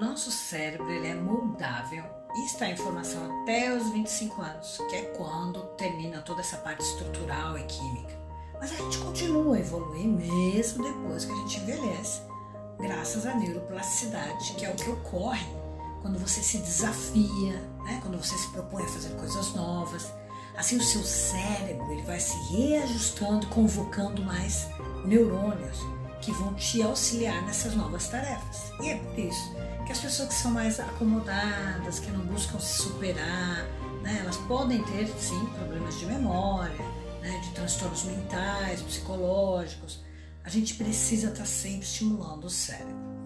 nosso cérebro ele é moldável e está em formação até os 25 anos, que é quando termina toda essa parte estrutural e química. Mas a gente continua a evoluir mesmo depois que a gente envelhece, graças à neuroplasticidade, que é o que ocorre quando você se desafia, né? quando você se propõe a fazer coisas novas. Assim o seu cérebro ele vai se reajustando, convocando mais neurônios que vão te auxiliar nessas novas tarefas. E é por isso que as pessoas que são mais acomodadas, que não buscam se superar, né, elas podem ter sim problemas de memória, né, de transtornos mentais, psicológicos. A gente precisa estar sempre estimulando o cérebro.